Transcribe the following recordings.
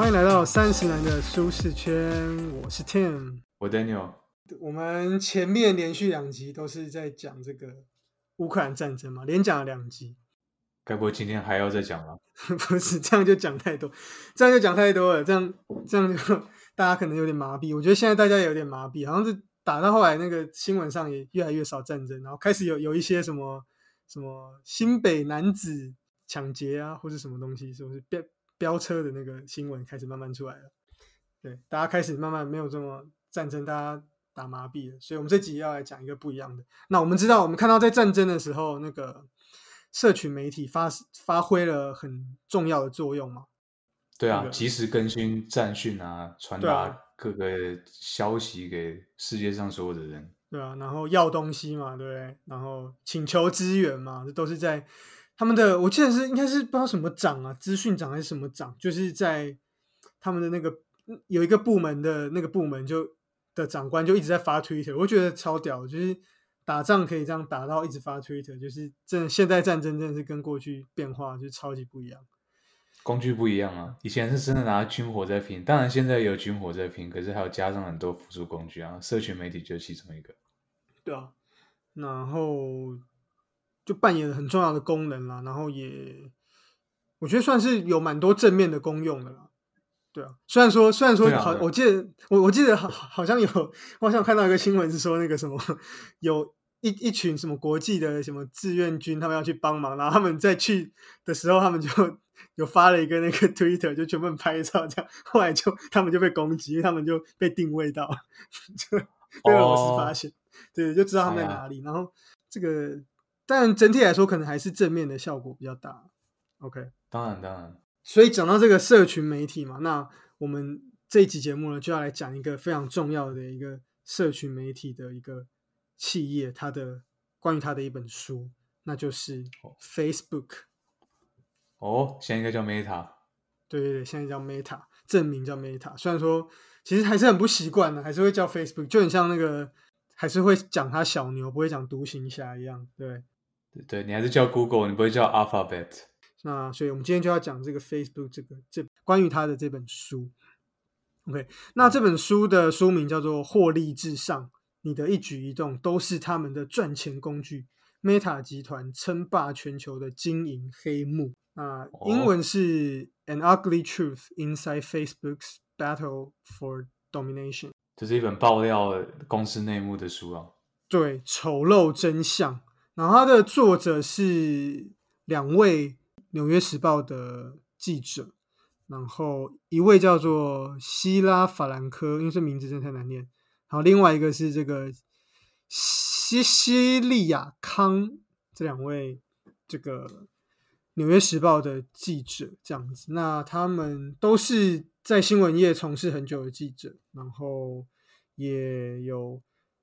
欢迎来到三十男的舒适圈，我是 Tim。我 Daniel，我们前面连续两集都是在讲这个乌克兰战争嘛，连讲了两集。该不会今天还要再讲吗？不是，这样就讲太多，这样就讲太多了，这样这样就大家可能有点麻痹。我觉得现在大家有点麻痹，好像是打到后来那个新闻上也越来越少战争，然后开始有有一些什么什么新北男子抢劫啊，或者什么东西，是不是飙飙车的那个新闻开始慢慢出来了？对，大家开始慢慢没有这么战争，大家打麻痹了。所以我们这集要来讲一个不一样的。那我们知道，我们看到在战争的时候，那个。社群媒体发发挥了很重要的作用嘛？对啊，及时更新战讯啊，传达各个消息给世界上所有的人。对啊，然后要东西嘛，对不对？然后请求支援嘛，这都是在他们的，我记得是应该是不知道什么长啊，资讯长还是什么长，就是在他们的那个有一个部门的那个部门就的长官就一直在发 Twitter，我觉得超屌，就是。打仗可以这样打到一直发 Twitter，就是真的。现代战争真的是跟过去变化就超级不一样，工具不一样啊。以前是真的拿军火在拼，当然现在有军火在拼，可是还有加上很多辅助工具啊。社群媒体就是其中一个。对啊，然后就扮演了很重要的功能啦。然后也我觉得算是有蛮多正面的功用的啦。对啊，虽然说虽然说好，我记得我我记得好好像有，我好像看到一个新闻是说那个什么有。一一群什么国际的什么志愿军，他们要去帮忙，然后他们在去的时候，他们就有发了一个那个 Twitter，就全部拍照这样。后来就他们就被攻击，他们就被定位到，就被俄罗斯发现，对，就知道他们在哪里。然后这个，但整体来说，可能还是正面的效果比较大。OK，当然当然。所以讲到这个社群媒体嘛，那我们这一集节目呢，就要来讲一个非常重要的一个社群媒体的一个。企业它的关于它的一本书，那就是 Facebook。哦，现在应该叫 Meta。对对对，现在叫 Meta，证明叫 Meta。虽然说其实还是很不习惯的，还是会叫 Facebook，就很像那个还是会讲它小牛，不会讲独行侠一样。对对，你还是叫 Google，你不会叫 Alphabet。那所以我们今天就要讲这个 Facebook 这个这关于它的这本书。OK，那这本书的书名叫做《获利至上》。你的一举一动都是他们的赚钱工具。Meta 集团称霸全球的经营黑幕啊，英文是 An Ugly Truth Inside Facebook's Battle for Domination。这是一本爆料公司内幕的书啊。对，丑陋真相。然后它的作者是两位《纽约时报》的记者，然后一位叫做希拉法兰科，因为这名字真的太难念。然后，另外一个是这个西西利亚康，这两位这个《纽约时报》的记者，这样子。那他们都是在新闻业从事很久的记者，然后也有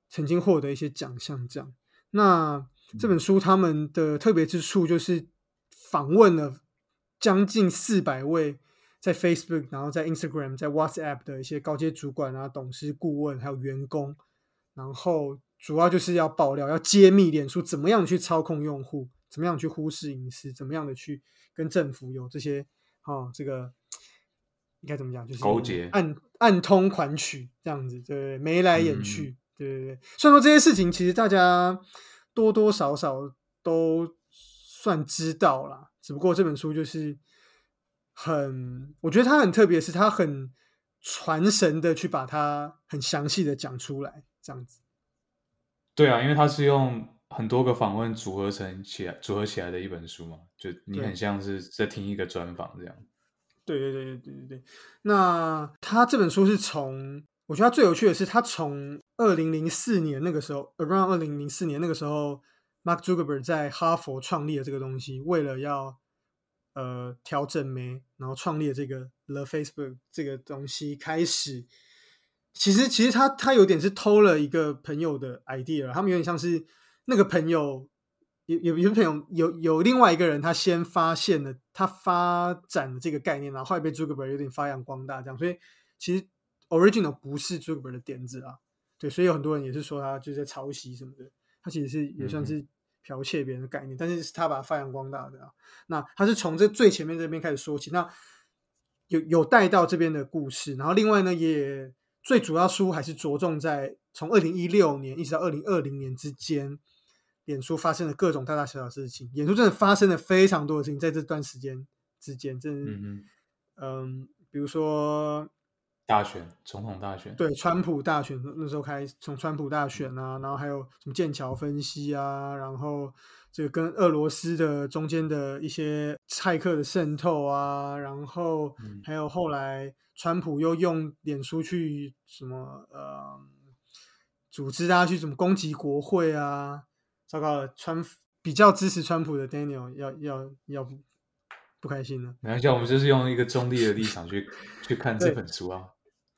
曾经获得一些奖项。这样，那这本书他们的特别之处就是访问了将近四百位。在 Facebook，然后在 Instagram，在 WhatsApp 的一些高阶主管啊、董事、顾问，还有员工，然后主要就是要爆料、要揭秘脸书怎么样去操控用户，怎么样去忽视隐私，怎么样的去跟政府有这些啊，这个应该怎么讲？就是勾结、暗暗通款曲这样子，对，眉来眼去，对对对。虽然说这些事情其实大家多多少少都算知道啦，只不过这本书就是。很，我觉得它很特别，是它很传神的去把它很详细的讲出来，这样子。对啊，因为它是用很多个访问组合成起来，组合起来的一本书嘛，就你很像是在听一个专访这样。对对对对对对对。那他这本书是从，我觉得他最有趣的是，他从二零零四年那个时候，around 二零零四年那个时候，Mark Zuckerberg 在哈佛创立了这个东西，为了要。呃，调整没，然后创立了这个 The Facebook 这个东西开始，其实其实他他有点是偷了一个朋友的 idea，他们有点像是那个朋友有有有朋友有有另外一个人，他先发现了他发展的这个概念，然后后来被 Zuckerberg 有点发扬光大，这样，所以其实 original 不是 Zuckerberg 的点子啊，对，所以有很多人也是说他就是在抄袭什么的，他其实是也算是。剽窃别人的概念，但是他把它发扬光大的啊。那他是从这最前面这边开始说起。那有有带到这边的故事，然后另外呢，也最主要书还是着重在从二零一六年一直到二零二零年之间，脸书发生了各种大大小小事情。脸书真的发生了非常多的事情，在这段时间之间，真的，嗯嗯，比如说大选，总统大选，对，川普大选那时候开始，从川普大选啊，然后还有什么剑桥分析啊，然后。这个跟俄罗斯的中间的一些骇客的渗透啊，然后还有后来川普又用脸书去什么呃组织大家去怎么攻击国会啊，糟糕了，川比较支持川普的 Daniel 要要要不不开心了。没关系，我们就是用一个中立的立场去去看这本书啊。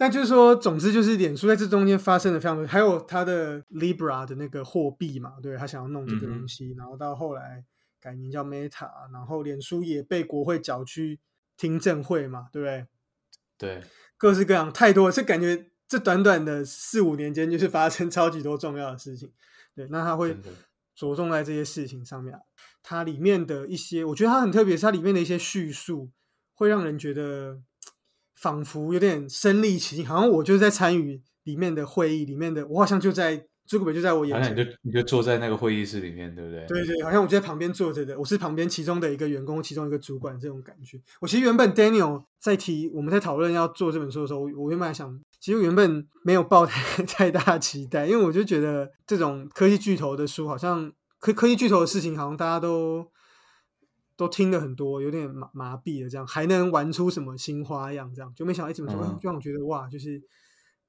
但就是说，总之就是脸书在这中间发生了非常多，还有他的 Libra 的那个货币嘛，对他想要弄这个东西，然后到后来改名叫 Meta，然后脸书也被国会缴去听证会嘛，对不对？对，各式各样太多，这感觉这短短的四五年间就是发生超级多重要的事情。对，那他会着重在这些事情上面，它里面的一些，我觉得它很特别，是它里面的一些叙述会让人觉得。仿佛有点身临其境，好像我就是在参与里面的会议里面的，我好像就在朱古北就在我眼前，你就你就坐在那个会议室里面，对不对？对对，好像我就在旁边坐着的，我是旁边其中的一个员工，其中一个主管这种感觉。我其实原本 Daniel 在提我们在讨论要做这本书的时候，我原本想，其实原本没有抱 太太大期待，因为我就觉得这种科技巨头的书，好像科科技巨头的事情，好像大家都。都听了很多，有点麻麻痹了，这样还能玩出什么新花样？这样就没想到一直么说，就让我觉得哇，就是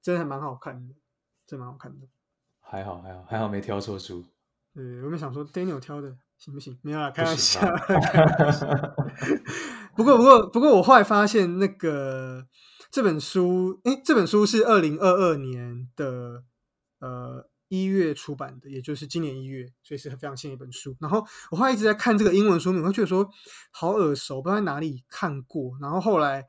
真的还蛮好看的，真蛮好看的。还好还好还好没挑错书。对，我们想说 Daniel 挑的行不行？没有啦，开玩笑。不过不过不过，我后来发现那个这本书，哎，这本书是二零二二年的，呃。一月出版的，也就是今年一月，所以是非常新的一本书。然后我后来一直在看这个英文书名，我觉得说好耳熟，不知道在哪里看过。然后后来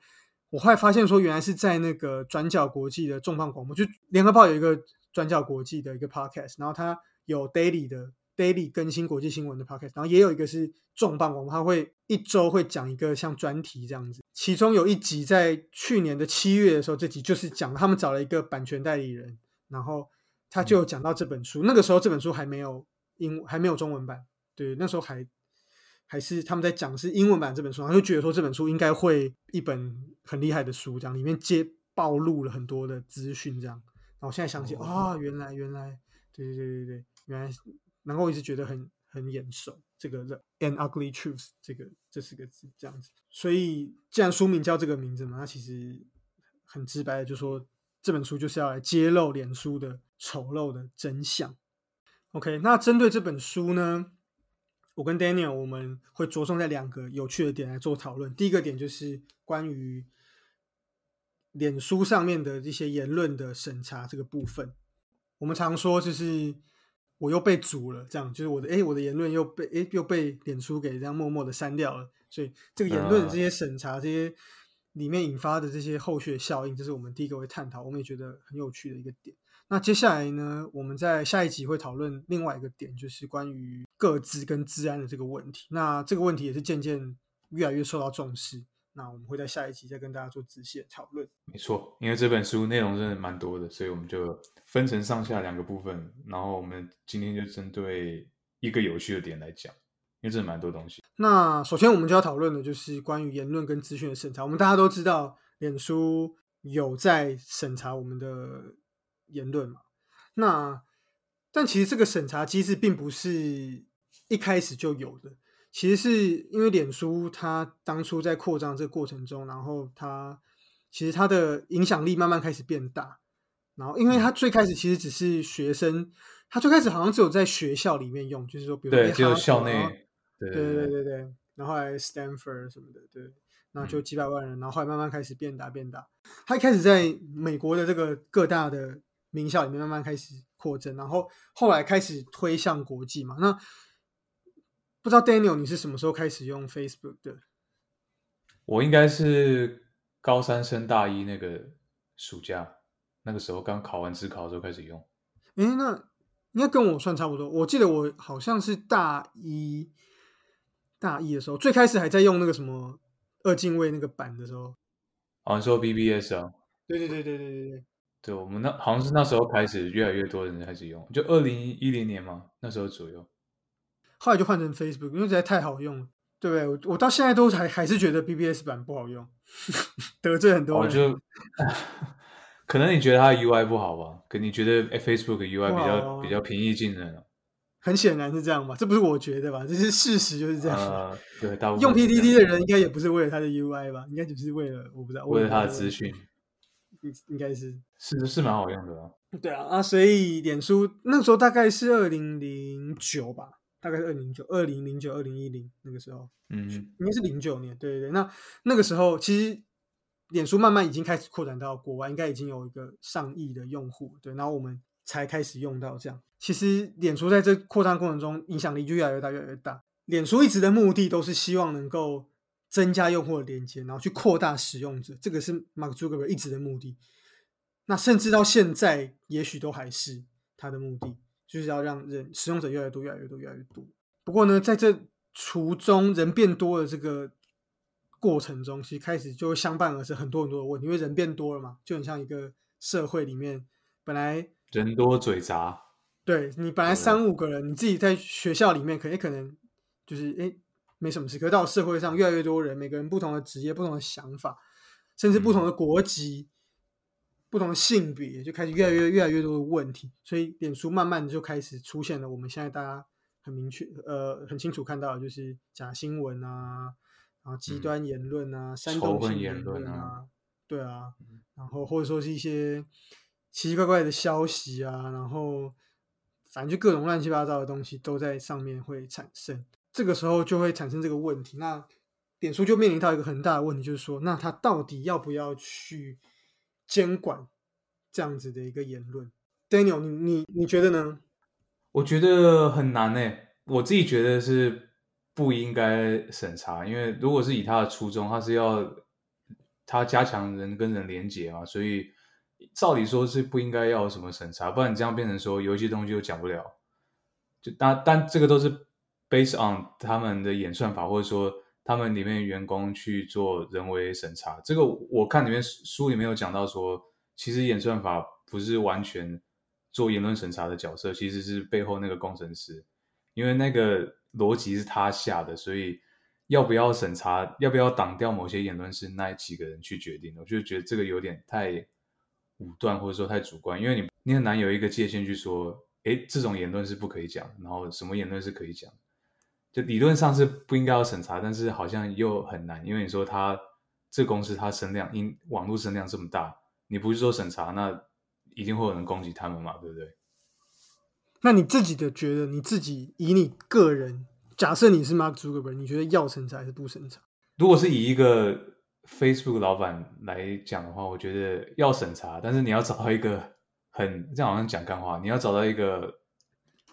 我后来发现说，原来是在那个转角国际的重磅广播，就联合报有一个转角国际的一个 podcast，然后它有 daily 的 daily 更新国际新闻的 podcast，然后也有一个是重磅广播，它会一周会讲一个像专题这样子。其中有一集在去年的七月的时候，这集就是讲他们找了一个版权代理人，然后。他就讲到这本书，那个时候这本书还没有英还没有中文版，对，那时候还还是他们在讲是英文版这本书，他就觉得说这本书应该会一本很厉害的书，这样里面揭暴露了很多的资讯，这样，然后现在想起啊，原来原来，对对对对对，原来然后我一直觉得很很眼熟，这个 The An Ugly Truth 这个这四个字这样子，所以既然书名叫这个名字嘛，那其实很直白的就说。这本书就是要来揭露脸书的丑陋的真相。OK，那针对这本书呢，我跟 Daniel 我们会着重在两个有趣的点来做讨论。第一个点就是关于脸书上面的这些言论的审查这个部分。我们常说就是我又被阻了，这样就是我的哎，我的言论又被哎又被脸书给这样默默的删掉了。所以这个言论的这些审查这些。里面引发的这些后续效应，这是我们第一个会探讨，我们也觉得很有趣的一个点。那接下来呢，我们在下一集会讨论另外一个点，就是关于各自跟治安的这个问题。那这个问题也是渐渐越来越受到重视。那我们会在下一集再跟大家做仔细的讨论。没错，因为这本书内容真的蛮多的，所以我们就分成上下两个部分。然后我们今天就针对一个有趣的点来讲。因为这蛮多东西。那首先我们就要讨论的就是关于言论跟资讯的审查。我们大家都知道，脸书有在审查我们的言论嘛？那但其实这个审查机制并不是一开始就有的。其实是因为脸书它当初在扩张这个过程中，然后它其实它的影响力慢慢开始变大。然后因为它最开始其实只是学生，它最开始好像只有在学校里面用，就是说，比如对，只有校内。对对对对，然后来 Stanford 什么的，对，然后就几百万人，然后后来慢慢开始变大变大。他一开始在美国的这个各大的名校里面慢慢开始扩增，然后后来开始推向国际嘛。那不知道 Daniel 你是什么时候开始用 Facebook 的？我应该是高三升大一那个暑假，那个时候刚考完自考的时候开始用。哎，那应该跟我算差不多。我记得我好像是大一。大一的时候，最开始还在用那个什么二进位那个版的时候，好像说 BBS 啊？对对对对对对对。对，我们那好像是那时候开始，越来越多人开始用，就二零一零年嘛，那时候左右。后来就换成 Facebook，因为实在太好用了，对不对？我我到现在都还还是觉得 BBS 版不好用，得罪很多人。我就 可能你觉得它 UI 不好吧？可你觉得 Facebook UI 比较比较平易近人？很显然是这样吧？这不是我觉得吧？这是事实，就是这样。对，大部分用 PDD 的人应该也不是为了他的 UI 吧？应该只是为了我不知道，为了他的资讯。应应该是是是蛮好用的啊。对啊啊，所以脸书那时候大概是二零零九吧，大概是二零九二零零九二零一零那个时候，嗯，应该是零九年，对对对。那那个时候其实脸书慢慢已经开始扩展到国外，应该已经有一个上亿的用户，对，然后我们才开始用到这样。其实脸书在这扩张过程中影响力就越来越大，越来越大。脸书一直的目的都是希望能够。增加用户的连接，然后去扩大使用者，这个是 Mark Zuckerberg 一直的目的。那甚至到现在，也许都还是他的目的，就是要让人使用者越来越多，越来越多，越来越多。不过呢，在这途中人变多的这个过程中，其实开始就会相伴而生很多很多的问题，因为人变多了嘛，就很像一个社会里面本来人多嘴杂，对你本来三五个人，你自己在学校里面可也可能就是哎。没什么事，可是到社会上越来越多人，每个人不同的职业、不同的想法，甚至不同的国籍、不同的性别，就开始越来越越来越多的问题。所以，脸书慢慢的就开始出现了。我们现在大家很明确、呃，很清楚看到的，就是假新闻啊，然后极端言论啊，煽动性言论啊，对啊，然后或者说是一些奇奇怪怪的消息啊，然后反正就各种乱七八糟的东西都在上面会产生。这个时候就会产生这个问题，那脸书就面临到一个很大的问题，就是说，那他到底要不要去监管这样子的一个言论？Daniel，你你你觉得呢？我觉得很难诶，我自己觉得是不应该审查，因为如果是以他的初衷，他是要他加强人跟人连接嘛，所以照理说是不应该要什么审查，不然你这样变成说有一些东西又讲不了，就但但这个都是。Based on 他们的演算法，或者说他们里面员工去做人为审查，这个我看里面书里面有讲到说，其实演算法不是完全做言论审查的角色，其实是背后那个工程师，因为那个逻辑是他下的，所以要不要审查，要不要挡掉某些言论是那几个人去决定的。我就觉得这个有点太武断，或者说太主观，因为你你很难有一个界限去说，哎，这种言论是不可以讲，然后什么言论是可以讲。就理论上是不应该要审查，但是好像又很难，因为你说他这公司它声量，因网络声量这么大，你不是说审查，那一定会有人攻击他们嘛，对不对？那你自己的觉得，你自己以你个人，假设你是 Mark Zuckerberg，你觉得要审查还是不审查？如果是以一个 Facebook 老板来讲的话，我觉得要审查，但是你要找到一个很这样好像讲干话，你要找到一个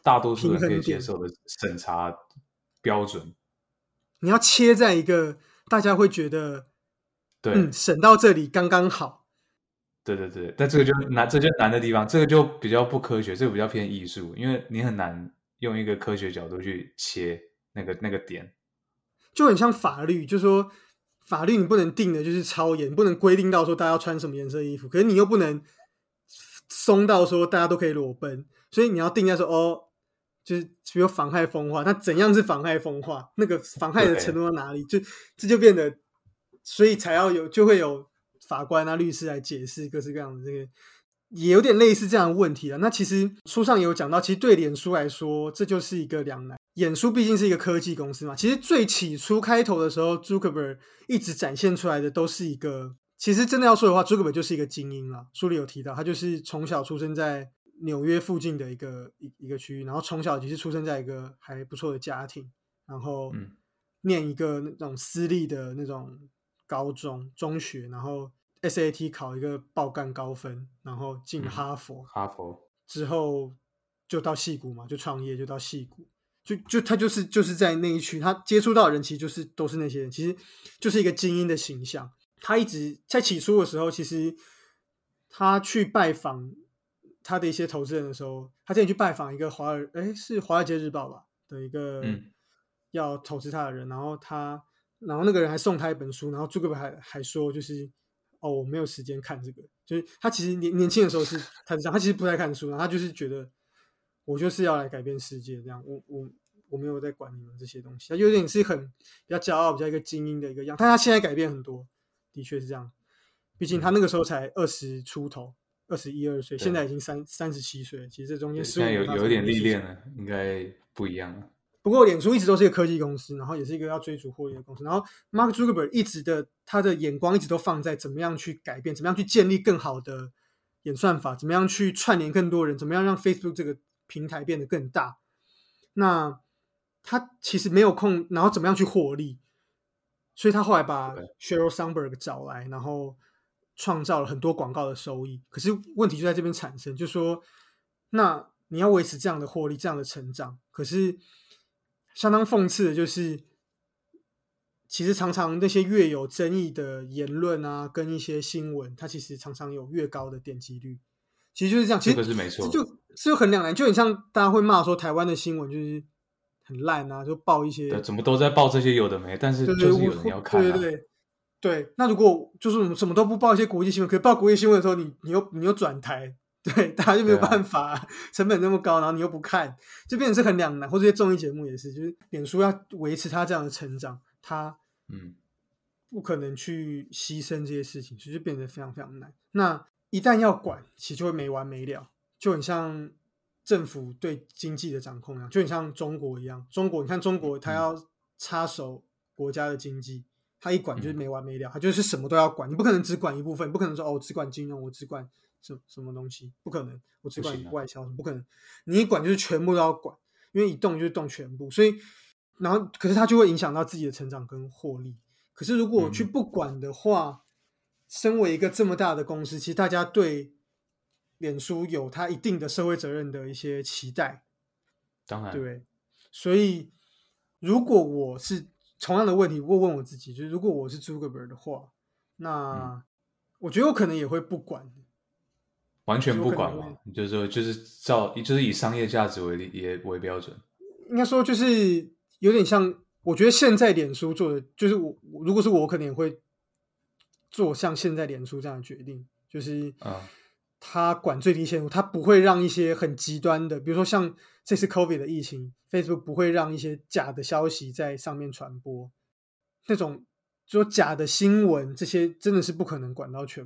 大多数人可以接受的审查。标准，你要切在一个大家会觉得，对，审到这里刚刚好。对对对，但这个就难，这就难的地方，这个就比较不科学，这个比较偏艺术，因为你很难用一个科学角度去切那个那个点，就很像法律，就说法律你不能定的就是超严，不能规定到说大家要穿什么颜色衣服，可是你又不能松到说大家都可以裸奔，所以你要定下说哦。就是比如妨害风化，那怎样是妨害风化？那个妨害的程度到哪里？就这就变得，所以才要有就会有法官啊、律师来解释各式各样的这个，也有点类似这样的问题了。那其实书上也有讲到，其实对脸书来说，这就是一个两难。脸书毕竟是一个科技公司嘛，其实最起初开头的时候，Zuckerberg 一直展现出来的都是一个，其实真的要说的话，Zuckerberg 就是一个精英了。书里有提到，他就是从小出生在。纽约附近的一个一一个区域，然后从小其实出生在一个还不错的家庭，然后念一个那种私立的那种高中中学，然后 SAT 考一个爆干高分，然后进哈佛，哈佛之后就到戏谷嘛，就创业就到戏谷，就就他就是就是在那一区，他接触到的人其实就是都是那些人，其实就是一个精英的形象。他一直在起初的时候，其实他去拜访。他的一些投资人的时候，他之前去拜访一个华尔，哎，是《华尔街日报》吧的一个要投资他的人，然后他，然后那个人还送他一本书，然后朱克伯还还说，就是哦，我没有时间看这个。就是他其实年年轻的时候是他是这样，他其实不太看书，然后他就是觉得我就是要来改变世界，这样我我我没有在管你们这些东西，他有点是很比较骄傲，比较一个精英的一个样。但他现在改变很多，的确是这样。毕竟他那个时候才二十出头，二十一二岁，现在已经三三十七岁，其实这中间现在有有一点历练了，应该不一样了。不过，脸书一直都是一个科技公司，然后也是一个要追逐获利的公司。然后，Mark Zuckerberg 一直的他的眼光一直都放在怎么样去改变，怎么样去建立更好的演算法，怎么样去串联更多人，怎么样让 Facebook 这个平台变得更大。那他其实没有空，然后怎么样去获利？所以他后来把 Sheryl Sandberg 找来，然后创造了很多广告的收益。可是问题就在这边产生，就说那你要维持这样的获利，这样的成长，可是。相当讽刺的就是，其实常常那些越有争议的言论啊，跟一些新闻，它其实常常有越高的点击率。其实就是这样，其实是没错，就是很两难，就很像大家会骂说台湾的新闻就是很烂啊，就报一些怎么都在报这些有的没，但是就是有人要看。对对对，对。那如果就是我们什么都不报一些国际新闻，可以报国际新闻的时候，你你又你又转台。对，大家就没有办法，成本那么高，然后你又不看，就变成是很两难。或这些综艺节目也是，就是脸书要维持它这样的成长，它嗯不可能去牺牲这些事情，所以就变得非常非常难。那一旦要管，其实就会没完没了，就很像政府对经济的掌控一样，就很像中国一样。中国，你看中国，它要插手国家的经济，它一管就是没完没了，它就是什么都要管，你不可能只管一部分，不可能说哦，只管金融，我只管。什什么东西不可能？我只管外销，不可能。你一管就是全部都要管，因为一动就是动全部。所以，然后可是它就会影响到自己的成长跟获利。可是如果我去不管的话，身为一个这么大的公司，其实大家对脸书有它一定的社会责任的一些期待。当然，对。所以，如果我是同样的问题，我问我自己，就是如果我是朱克伯的话，那我觉得我可能也会不管。完全不管嘛，就是说，就是照，就是以商业价值为例，也为标准。应该说，就是有点像，我觉得现在脸书做的，就是我如果是我，可能也会做像现在脸书这样的决定，就是啊，他管最低限度，他不会让一些很极端的，比如说像这次 COVID 的疫情，Facebook 不会让一些假的消息在上面传播，那种说假的新闻，这些真的是不可能管到全。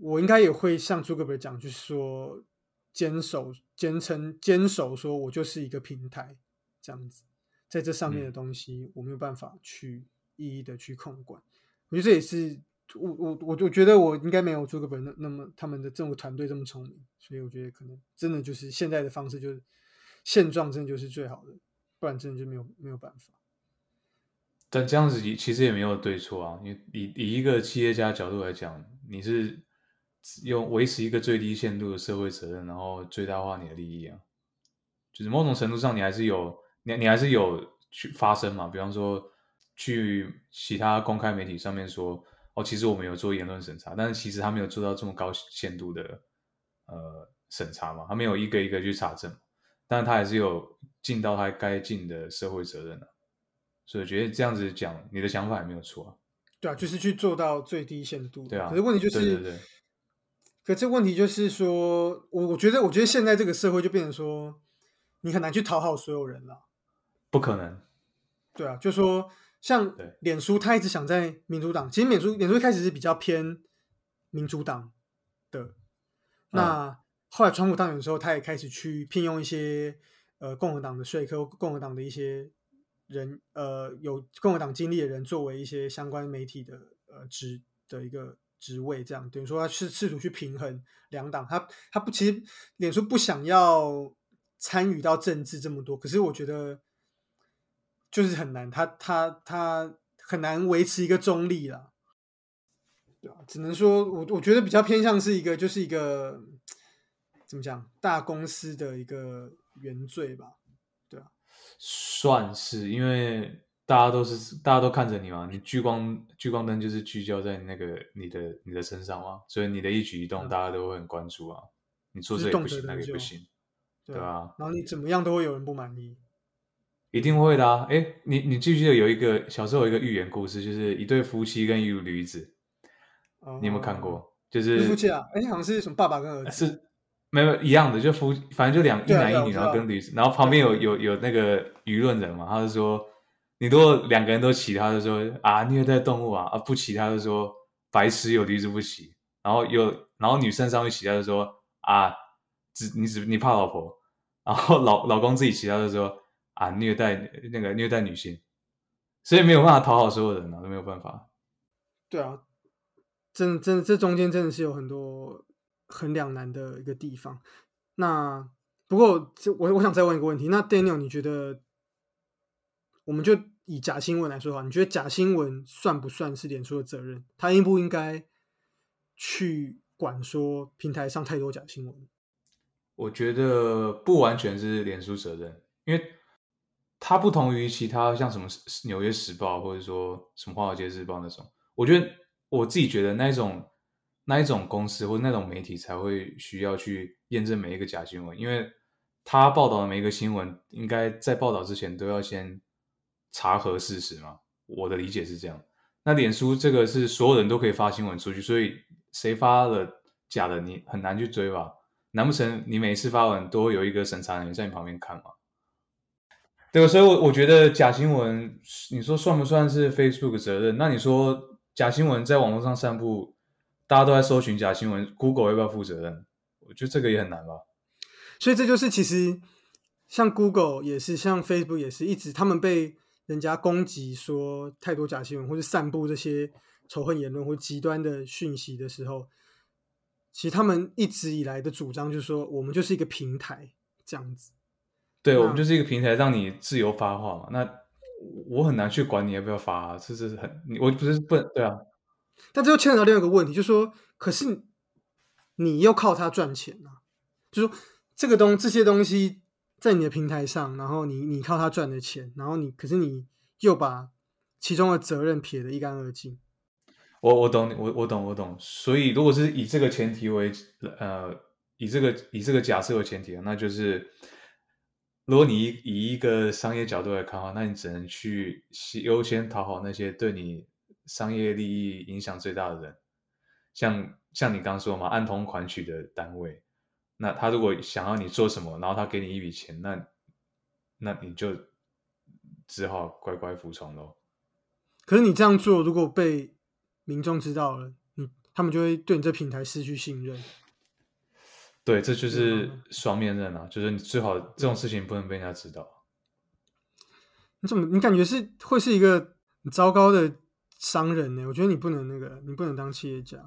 我应该也会像朱克伯讲，就是说坚守、坚称、坚守，说我就是一个平台这样子，在这上面的东西我没有办法去一一的去控管。我觉得这也是我我我我觉得我应该没有朱克伯那那么他们的政府团队这么聪明，所以我觉得可能真的就是现在的方式就是现状，真的就是最好的，不然真的就没有没有办法。但这样子其实也没有对错啊，因为以以一个企业家角度来讲，你是。用维持一个最低限度的社会责任，然后最大化你的利益啊，就是某种程度上你还是有你你还是有去发声嘛。比方说去其他公开媒体上面说，哦，其实我们有做言论审查，但是其实他没有做到这么高限度的呃审查嘛，他没有一个一个去查证，但是他还是有尽到他该尽的社会责任的。所以我觉得这样子讲，你的想法也没有错啊。对啊，就是去做到最低限度。对啊，可是问题就是。可这问题就是说，我我觉得，我觉得现在这个社会就变成说，你很难去讨好所有人了。不可能。对啊，就说像脸书，他一直想在民主党，其实脸书脸书一开始是比较偏民主党的。那后来川普当选的时候，他也开始去聘用一些呃共和党的说客，共和党的一些人，呃有共和党经历的人，作为一些相关媒体的呃职的一个。职位这样等于说他是试图去平衡两党，他他不其实脸书不想要参与到政治这么多，可是我觉得就是很难，他他他很难维持一个中立了，对啊，只能说我我觉得比较偏向是一个就是一个怎么讲大公司的一个原罪吧，对啊，算是因为。大家都是，大家都看着你嘛，你聚光聚光灯就是聚焦在那个你的你的身上嘛，所以你的一举一动大家都会很关注啊。你做这也不行，那个也不行，对吧？然后你怎么样都会有人不满意，一定会的啊！哎，你你记不记得有一个小时候有一个寓言故事，就是一对夫妻跟一驴子，你有没有看哦？过？就是是夫妻啊？哎，好像是什么爸爸跟儿子？是没有一样的，就夫反正就两一男一女，然后跟驴子，然后旁边有有有那个舆论人嘛，他就说，你如果两个人都骑，他就说啊虐待动物啊，啊不骑他就说白痴有驴子不骑，然后有然后女生上去骑，他就说啊只你只你怕老婆，然后老老公自己骑，他就说啊虐待那个虐待女性，所以没有办法讨好所有人啊，都没有办法。对啊，真真这中间真的是有很多很两难的一个地方。那不过这我我想再问一个问题，那 Daniel 你觉得，我们就以假新闻来说话，你觉得假新闻算不算是脸书的责任？他应不应该去管说平台上太多假新闻？我觉得不完全是脸书责任，因为它不同于其他像什么《纽约时报》或者说什么《华尔街日报》那种。我觉得我自己觉得那一种那一种公司或那种媒体才会需要去验证每一个假新闻，因为他报道的每一个新闻，应该在报道之前都要先查核事实嘛。我的理解是这样。那脸书这个是所有人都可以发新闻出去，所以谁发了假的，你很难去追吧。难不成你每次发文都会有一个审查人员在你旁边看吗？对，所以，我我觉得假新闻，你说算不算是 Facebook 的责任？那你说假新闻在网络上散布，大家都在搜寻假新闻，Google 要不要负责任？我觉得这个也很难吧。所以这就是其实像 Google 也是，像 Facebook 也是，一直他们被人家攻击说太多假新闻，或者散布这些仇恨言论或极端的讯息的时候，其实他们一直以来的主张就是说，我们就是一个平台这样子。对，我们就是一个平台，让你自由发话嘛。那我很难去管你要不要发、啊，这是很，你我不是不能对啊。但这又牵扯到另外一个问题，就是说，可是你又靠它赚钱啊，就是说这个东这些东西在你的平台上，然后你你靠它赚的钱，然后你可是你又把其中的责任撇得一干二净。我我懂你，我我懂我懂。所以如果是以这个前提为呃，以这个以这个假设为前提，那就是如果你以一个商业角度来看的话，那你只能去优先讨好那些对你商业利益影响最大的人，像像你刚说嘛，按通款曲的单位，那他如果想要你做什么，然后他给你一笔钱，那那你就只好乖乖服从喽。可是你这样做，如果被民众知道了，你他们就会对你这平台失去信任。对，这就是啊双面刃啊，就是你最好这种事情不能被人家知道。你怎么你感觉是会是一个很糟糕的商人呢？我觉得你不能那个，你不能当企业家。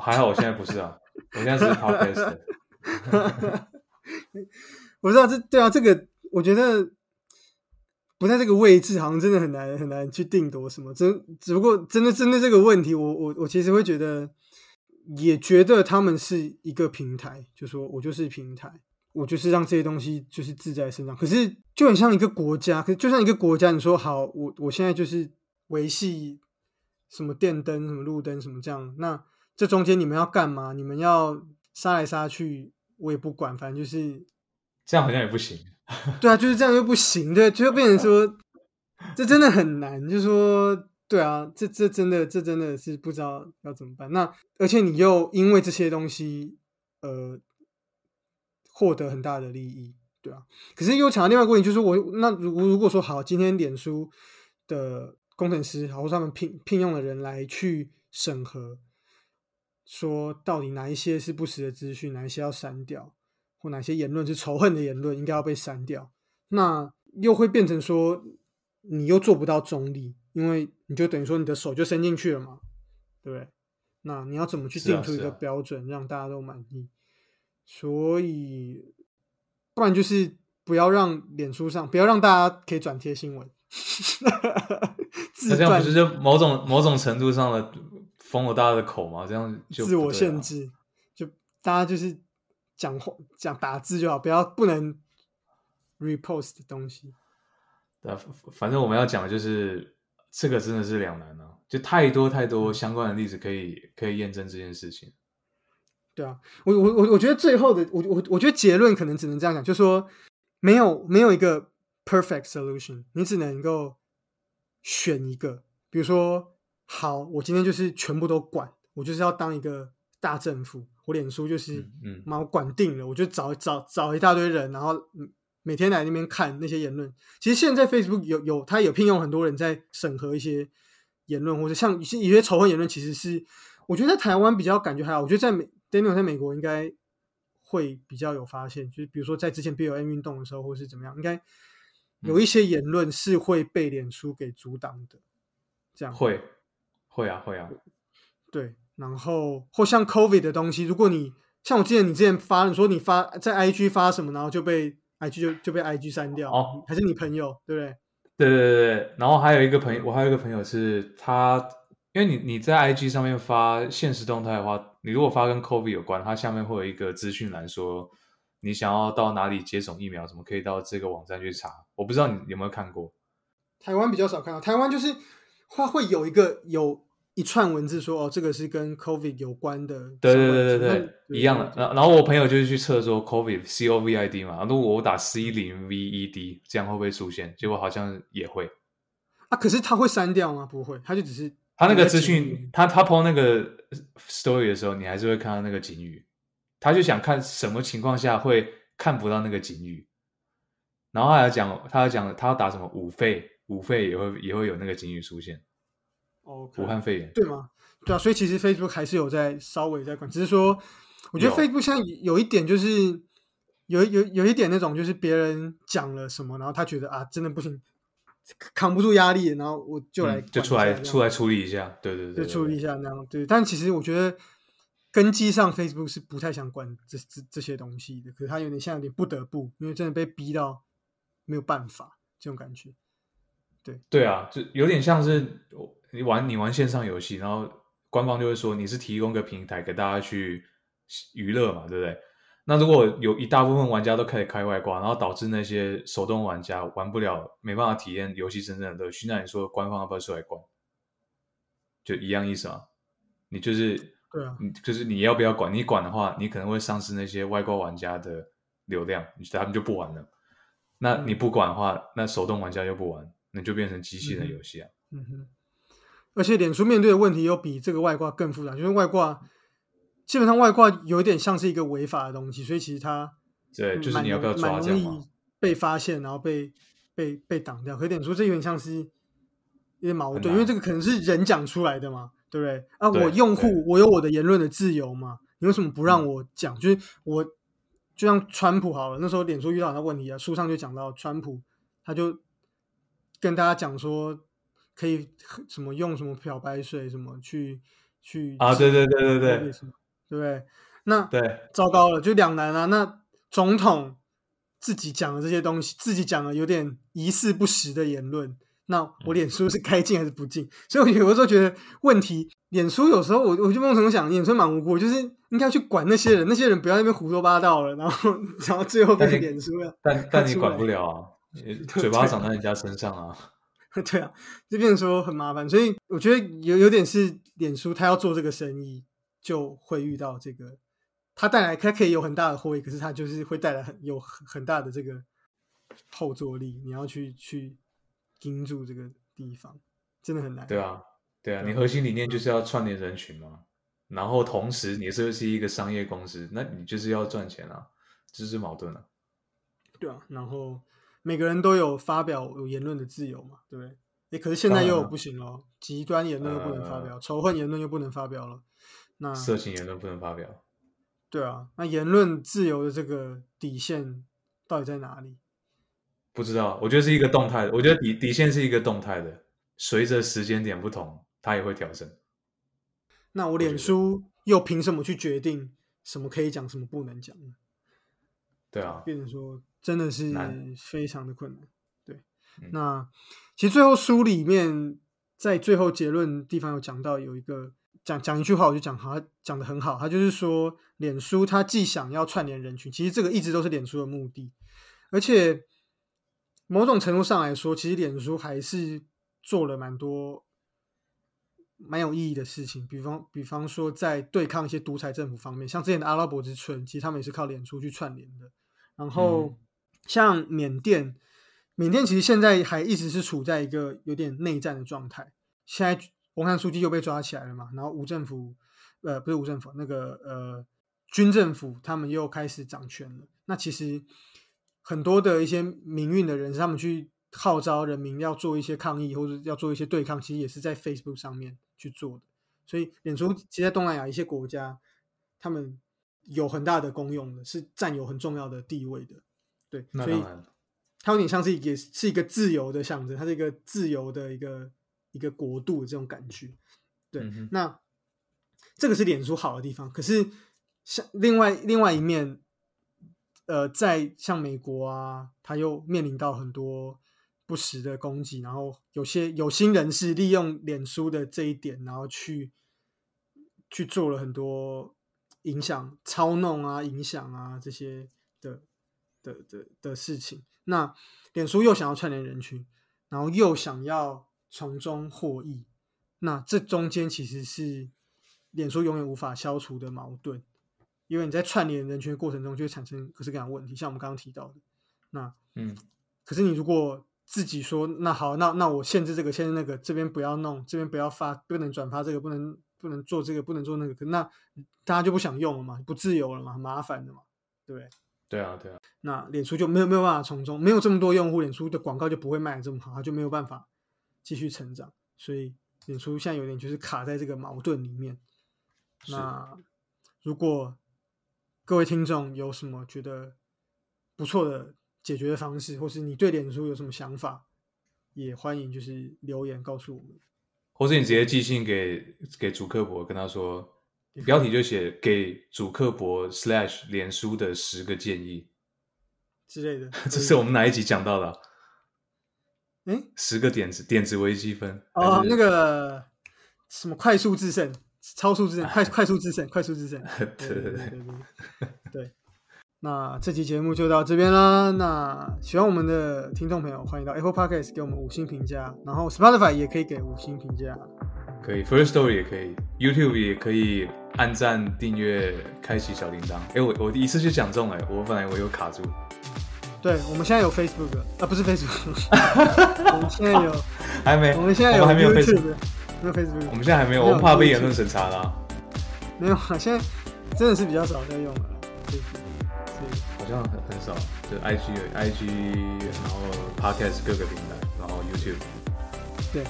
还好我现在不是啊，我现在是 podcast。哈 我知道这对啊，这个我觉得不在这个位置，好像真的很难很难去定夺什么。真只不过真的针对这个问题，我我我其实会觉得，也觉得他们是一个平台，就说我就是平台，我就是让这些东西就是自在生长。可是就很像一个国家，可是就像一个国家，你说好，我我现在就是维系什么电灯、什么路灯、什么这样，那这中间你们要干嘛？你们要杀来杀去，我也不管，反正就是这样好像也不行。对啊，就是这样又不行，对，就会变成说，这真的很难，就说对啊，这这真的这真的是不知道要怎么办。那而且你又因为这些东西，呃，获得很大的利益，对啊。可是又讲到另外一个问题，就是我那如如果说好，今天脸书的工程师，或者他们聘聘用的人来去审核，说到底哪一些是不实的资讯，哪一些要删掉。或哪些言论是仇恨的言论，应该要被删掉。那又会变成说，你又做不到中立，因为你就等于说你的手就伸进去了嘛，对不对？那你要怎么去定出一个标准，让大家都满意？所以，不然就是不要让脸书上，不要让大家可以转贴新闻，那这样不是就某种某种程度上的封了大家的口嘛？这样就自我限制，就大家就是讲话讲打字就好，不要不能 repost 的东西。对啊，反反正我们要讲的就是这个真的是两难啊，就太多太多嗯相关的例子可以可以验证这件事情。对啊，我我我我觉得最后的我我我觉得结论可能只能这样讲，就说没有没有一个 perfect solution，你只能够选一个，比如说好，我今天就是全部都管，我就是要当一个大政府，我脸书就是嗯嗯。妈我管定了，我就找找找一大堆人，然后嗯每天来那边看那些言论。其实现在 Facebook 有有他有聘用很多人在审核一些言论，或者像一些一些仇恨言论，其实是我觉得在台湾比较感觉还好，我觉得在美 Daniel 在美国应该会比较有发现，就是比如说在之前 BLM 运动的时候，或是怎么样，应该有一些言论是会被脸书给阻挡的，这样。会会啊会啊，对，然后或像 COVID 的东西，如果你像我记得你之前发，你说你发在 IG 发什么，然后就被 IG 就就被 IG 删掉，哦还是你朋友对不对？对对对对，然后还有一个朋友，我还有一个朋友是他，因为你你在 IG 上面发现实动态的话，你如果发跟 COVID 有关，它下面会有一个资讯栏说你想要到哪里接种疫苗，什么可以到这个网站去查。我不知道你有没有看过。台湾比较少看到，台湾就是它会有一个有一串文字说哦，这个是跟 COVID 有关的对对对对对，一样的。然然后我朋友就是去测说 COVID C O V I D 嘛，如果我打 C 零 V E D，这样会不会出现？结果好像也会。啊，可是他会删掉吗？不会，他就只是他那个资讯，他他 PO 那个 story 的时候，你还是会看到那个警语，他就想看什么情况下会看不到那个警语，然后他还讲，他要讲他要打什么五费，五费也会也会有那个警语出现，武汉肺炎。对吗？对啊，所以其实 Facebook 还是有在稍微在管，只是说，我觉得 Facebook 现在有一点就是有有有一点那种，就是别人讲了什么，然后他觉得啊，真的不行，扛不住压力，然后我就来、嗯就出来出来来处理一下，对对对，对就处理一下那样。对，但其实我觉得根基上 Facebook 是不太想管这这这些东西的，可是他有点像有点不得不，因为真的被逼到没有办法这种感觉。对对啊，就有点像是你玩你玩线上游戏，然后官方就会说你是提供个平台给大家去娱乐嘛，对不对？那如果有一大部分玩家都开始开外挂，然后导致那些手动玩家玩不了，没办法体验游戏真正的乐趣，那你说官方要不要出来管？就一样意思啊，你就是对啊，你就是你要不要管？你管的话，你可能会丧失那些外挂玩家的流量，他们就不玩了。那你不管的话，那手动玩家又不玩，那就变成机器人游戏啊。嗯哼，而且脸书面对的问题又比这个外挂更复杂，就是外挂基本上外挂有一点像是一个违法的东西，所以其实它对，就是你要不要容抓这样？被发现，然后被被被挡掉。可是脸书这有点像是有点矛盾，因为这个可能是人讲出来的嘛，对不对？啊，我用户我有我的言论的自由嘛，你为什么不让我讲？就是我就像川普好了，那时候脸书遇到很多问题啊，书上就讲到川普，他就跟大家讲说，可以什么用什么漂白水什么去去啊，对对对对那个对对不对？那对，糟糕了，就两难啊。那总统自己讲的这些东西，自己讲的有点疑似不实的言论，那我脸书是该禁还是不禁？所以我有的时候觉得问题，脸书有时候我我就梦成想，脸书蛮无辜，就是应该去管那些人，那些人不要在那边胡说八道了，然后 然后最后被脸书了。但但你管不了啊，你 嘴巴长在人家身上啊。对啊，就变成说很麻烦，所以我觉得有有点是脸书他要做这个生意，就会遇到这个，他带来他可以有很大的获益，可是他就是会带来很有很很大的这个后坐力，你要去去盯住这个地方，真的很难。对啊，对啊，对你核心理念就是要串联人群嘛，然后同时你是不是一个商业公司，那你就是要赚钱啊，这是矛盾啊。对啊，然后每个人都有发表有言论的自由嘛，对不对？哎，可是现在又不行了，极端言论又不能发表，仇恨言论又不能发表了。那色情言论不能发表，对啊，那言论自由的这个底线到底在哪里？不知道，我觉得是一个动态的，我觉得底底线是一个动态的，随着时间点不同，它也会调整。那我脸书又凭什么去决定什么可以讲，什么不能讲呢？对啊，变成说真的是非常的困难。对，嗯那其实最后书里面在最后结论地方有讲到有一个讲讲一句话，我就讲好，他讲的很好，他就是说脸书它既想要串联人群，其实这个一直都是脸书的目的，而且某种程度上来说，其实脸书还是做了蛮多。蛮有意义的事情，比方比方说在对抗一些独裁政府方面，像之前的阿拉伯之春，其实他们也是靠脸书去串联的。然后嗯像缅甸，缅甸其实现在还一直是处在一个有点内战的状态。现在翁汉书记又被抓起来了嘛，然后无政府呃不是无政府，那个呃军政府他们又开始掌权了。那其实很多的一些民运的人，他们去号召人民要做一些抗议或者要做一些对抗，其实也是在 Facebook 上面去做的。所以脸书其实在东南亚一些国家，他们有很大的功用的，是占有很重要的地位的。对，所以它有点像是也是一个自由的象征，它是一个自由的一个一个国度的这种感觉。对，那这个是脸书好的地方。可是像另外另外一面，呃，在像美国啊，它又面临到很多不实的攻击，然后有些有心人士利用脸书的这一点，然后去去做了很多影响、操弄啊、影响啊这些的。的的的事情，那脸书又想要串联人群，然后又想要从中获益，那这中间其实是脸书永远无法消除的矛盾，因为你在串联人群的过程中就会产生各式各样的问题，像我们刚刚提到的，那嗯，可是你如果自己说，那好，那那我限制这个，限制那个，这边不要弄，这边不要发，不能转发这个，不能不能做这个，不能做那个，那大家就不想用了嘛，不自由了嘛，很麻烦的嘛，对不对？对啊，对啊，那脸书就没有没有办法从中，没有这么多用户，脸书的广告就不会卖的这么好，它就没有办法继续成长。所以脸书现在有点就是卡在这个矛盾里面。那如果各位听众有什么觉得不错的解决的方式，或是你对脸书有什么想法，也欢迎就是留言告诉我们，或是你直接寄信给给主客博，跟他说。标题就写给主客博 slash 脸书的十个建议之类的，这是我们哪一集讲到的？哎，十个点子，点子微积分哦，那个什么快速制胜、超速制胜、快快速制胜、快速制胜，对对对对对。那这期节目就到这边啦。那喜欢我们的听众朋友，欢迎到 Apple Podcast 给我们五星评价，然后 Spotify 也可以给五星评价。可以，First Story 也可以，YouTube 也可以按赞、订阅、开启小铃铛。哎，我我第一次就讲中了，我本来我有卡住。对，我们现在有 Facebook 啊，不是 Facebook，我们现在有，还没，我们现在有还没有 Facebook，没有 Facebook，我们现在还没有，我们怕被言论审查啦。没有啊，现在真的是比较少在用了，对，好像很很少，就 IG、IG，然后 Podcast 各个平台，然后 YouTube，对。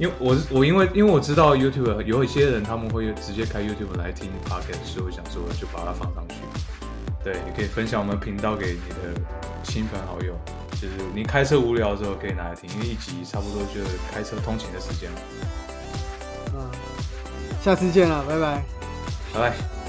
因为我我因为因为我知道 YouTube 有一些人他们会直接开 YouTube 来听 Podcast，所以我想说就把它放上去。对，你可以分享我们频道给你的亲朋好友，就是你开车无聊的时候可以拿来听，因为一集差不多就是开车通勤的时间了。嗯，下次见了，拜拜，拜拜。